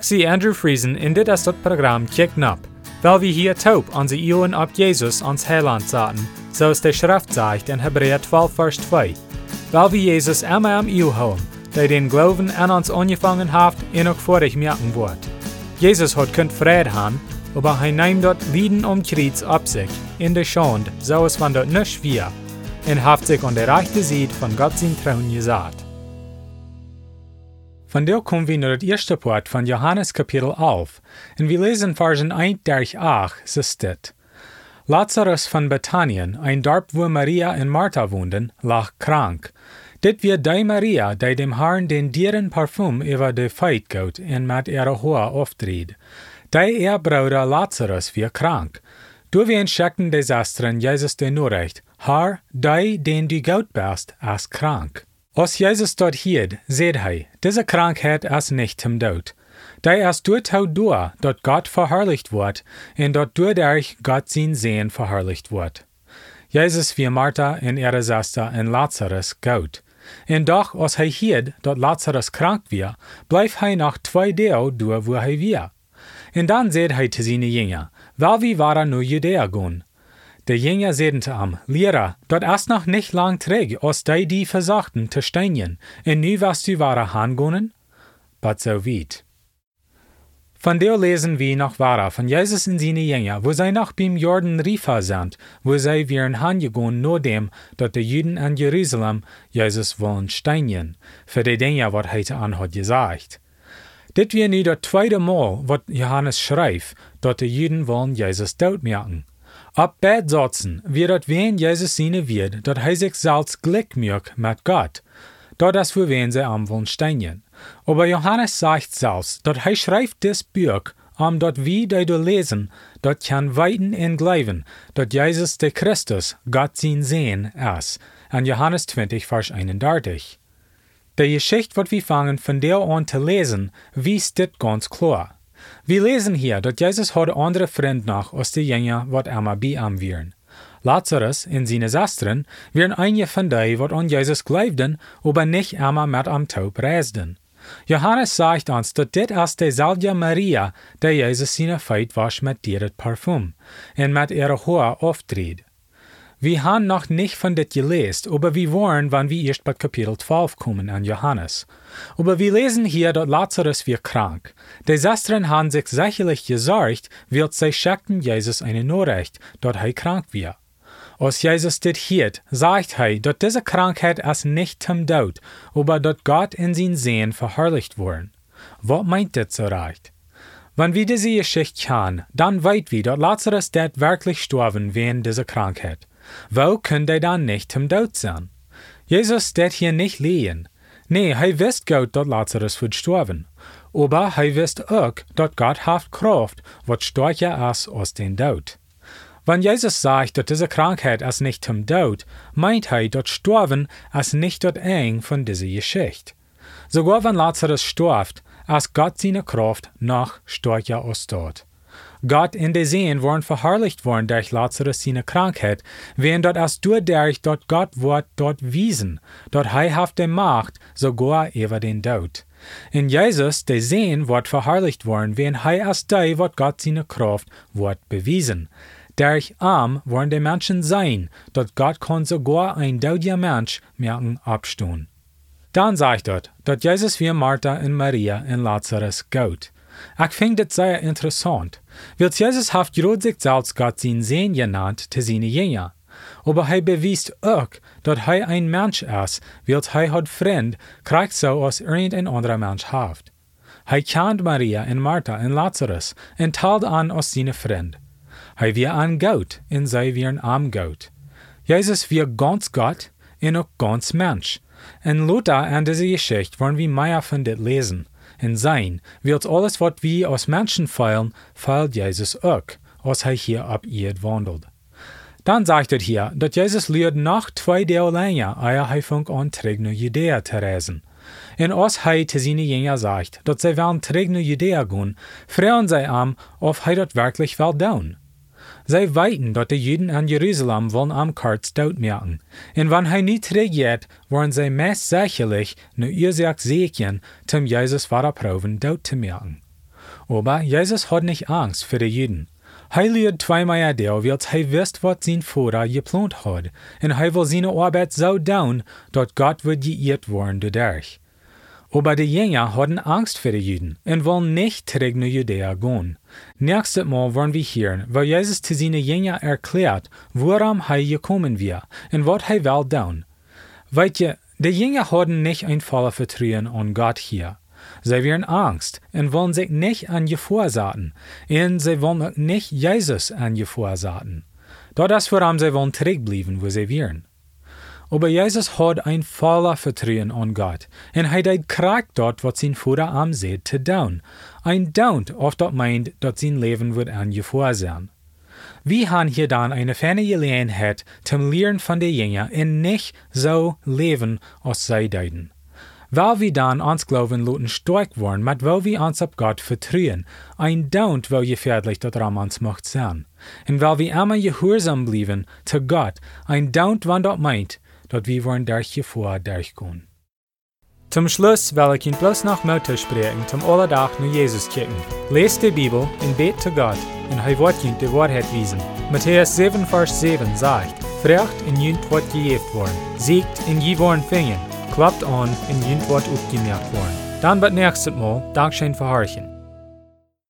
Zie Andrew Friesen in dit is dat programma Kijk Nap, weil wir hier taub an sie Ohren ab Jesus ans Heiland zaten, so es der Schrift sagt in Hebräer 12, Vers 2. Weil wir Jesus immer am Iu haben, der den Glauben an uns angefangen hat, ihn auch vor ich merken wird. Jesus hat könnt Frieden haben, aber er nimmt dort Lieden um Kreuz ab sich, in der Schande, so es von dort nicht wir, und hat sich an der rechten Seite von Gott sein Trauen gesagt. Von der kommen wir naar het eerste part van Johannes kapitel 11 en we lezen versen 1 durch 8, so steht. Lazarus von Bethanien, ein Dorf, wo Maria und Martha wohnten, lag krank. Dit wird die Maria, die dem Herrn den dieren Parfum über de Feit gout en met ihre Hoa auftried. Die ihr Lazarus wird krank. Du wir schicken des Astren Jesus den Nurecht, Herr, die, den du gout bist, ist krank. Als Jesus dort hielt, seht hij, diese Krankheit ist nicht im Tod. Da erst durch door dat Gott verherrlicht wird, und dort dadurch Gott sein Sehen verherrlicht wird. Jesus wie Martha und ihre Schwester und Lazarus gut. Und doch, als hij hielt, dat Lazarus krank war, bleef hij noch zwei Tage door wo hij war. Und dann seht hij zu seinen Jünger, weil wie war er nur Judäa gehen. Der Jünger zeiden te am, Lehrer, dort ist noch nicht lang träg, als die die versachten te steinen, und nu was du wahre hangonen? But so weit. Von der lesen wir noch weiter von Jesus und seine Jünger, wo sie noch beim Jordan Rifa sind, wo sie wären hangegangen nur dem, dort die Juden an Jerusalem Jesus wollen steinen, für die Dinge, was heute an hat gesagt. Dit wir nu das zweite Mal, was Johannes schreibt, dort die Juden wollen Jesus tot merken. Ab beid Sätzen wird dat wen Jesus seine wird, zich zelfs gelijk maakt met God. Dat is voor wen zij am wollen steinen. Aber Johannes sagt selbst, dat hij schreibt das Buch, um dat wie die du lesen, dat kann weiten in glauben, dat Jesus der Christus, Gott sein Sehen, ist. An Johannes 20, Vers 31. Die Geschichte, wat wir fangen von der an zu lesen, wies dit ganz klar. Wir lesen hier, dass Jesus hat andere Freund noch aus die Jünger, wat einmal bei ihm wären. Lazarus und seine Schwestern wären einige von denen, wat an Jesus glaubten, aber nicht einmal mit am Taub reisten. Johannes sagt uns, dass dit ist dieselbe Maria, der Jesus seine Feit wasch mit dieret Parfum und mit ihrer Hohe auftritt. Wir haben noch nicht von dit gelesen, aber wir wollen, wenn wir erst bei Kapitel 12 kommen an Johannes. Aber wir lesen hier, dass Lazarus wird krank. Schwestern haben sich sicherlich gesorgt, weil sie schickten Jesus eine Nachricht, dass er krank wird. Als Jesus dit hielt, sagt er, dass diese Krankheit es nicht zum Tod, aber dass Gott in sein Sehen verherrlicht worden. Was meint das so recht? Wenn wir diese Geschichte kennen, dann weit wir, dass Lazarus det wirklich sterben wegen dieser Krankheit. Wo können die dann nicht zum Tod sein? Jesus steht hier nicht liegen. Nee, hij wist gut, dat Lazarus wird sterben. Aber hij wist auch, dat Gott haft Kraft, wat stärker ist als den Tod. Wenn Jesus sagt, dass diese Krankheit es nicht zum Tod, meint er, dass Sterben es nicht dort eng von dieser Geschichte. Sogar wenn Lazarus stirbt, ist Gott seine Kraft noch stärker als dort. Gott in der Seen waren verherrlicht worden durch Lazarus seine Krankheit, während dort als dadurch dort Gott Wort dort wiesen, dort heihafte Macht, sogar über den Tod. In Jesus, der Seen, wird verherrlicht worden, während hei als die, wird Gott seine Kraft wird bewiesen. Durch arm wollen die Menschen sein, dort Gott kann sogar ein daudiger Mensch merken abstehen. Dann sagt dort, dass Jesus wie Martha und Maria und Lazarus geht. Ich finde das sehr interessant. Weil Jesus sich selbst Gott sein Sehen genannt zu seinen Jüngern. Aber er beweist auch, dass er ein Mensch ist, weil er hat Freund, kriegt so als irgendein anderer Mensch hat. Er kennt Maria und Martha und Lazarus und teilt an als seine Freund. Er wird ein Gott und sie werden am Gott. Jesus wird ganz Gott und auch ganz Mensch. Und Luther an dieser Geschichte wollen wir mehr von das lesen en sein, wird alles, was wir aus Menschen feilen, feilt Jesus auch, als er hier ab ihr wandelt. Dann sagt er hier, dass Jesus lehrt nach zwei Tage länger, ehe er fängt an, träg nach Judäa zu reisen. Und als er zu seinen Jüngern sagt, dass sie werden träg nach Judäa gehen, fragen sie am, ob er das wirklich will tun. Zij weten dat de Juden in Jerusalem wollen am Karts doodmerken. En wanneer hij niet reagiert, worden zij meest nu ihr sagt Segen, zum Jesus verproben dood te merken. Aber Jesus hat nicht Angst für die Juden. Hij leert zweimal der, wilt hij wist wat zijn vader geplant had, en hij wil zijn arbeid zo doen, dat God wordt geëerd worden dadurch. Aber die Jünger hatten Angst vor den Juden und wollen nicht zurück nach Judäa gehen. Nächstes Mal wollen wir hören, weil Jesus zu seinen Jüngern erklärt, warum er gekommen wir und was er will tun. Weißt ihr, die Jünger hatten nicht ein volles Vertrauen an Gott hier. Sie werden Angst und wollen sich nicht an Gefahr saten, und sie wollen nicht Jesus an Gefahr saten. Das ist, warum sie wollen zurückbleiben, wo sie wären. Aber Jesus hat ein voller Vertrauen an Gott, und er hat Kraft dort, was sein Vater am sieht, zu tun. Ein Daunt, oft dort meint, dass sein Leben wird an Gefahr sein. Wir haben hier dann eine ferne Gelegenheit zum Lehren von den Jüngern und nicht so leben, als sie deuten. Weil wir dann ans Glauben lauten stark worden, mit weil wir uns auf Gott vertrauen, ein Daunt, weil gefährlich das Raum uns macht sein. Und weil wir immer gehorsam bleiben zu Gott, ein Daunt, wann dort meint, dat wir wollen durch Gefahr durchgehen. Zum Schluss will ich Ihnen bloß noch Mutter sprechen, zum Allerdach nur Jesus kicken. Lest die Bibel und bet zu Gott, und er wird Ihnen die Wahrheit wiesen. Matthäus 7, Vers 7 sagt, Frecht in jünt wird gejeft worden, siegt in je worden fingen, klappt an in jünt wird aufgemerkt worden. Dann wird nächstes Mal Dankeschön für Horchen.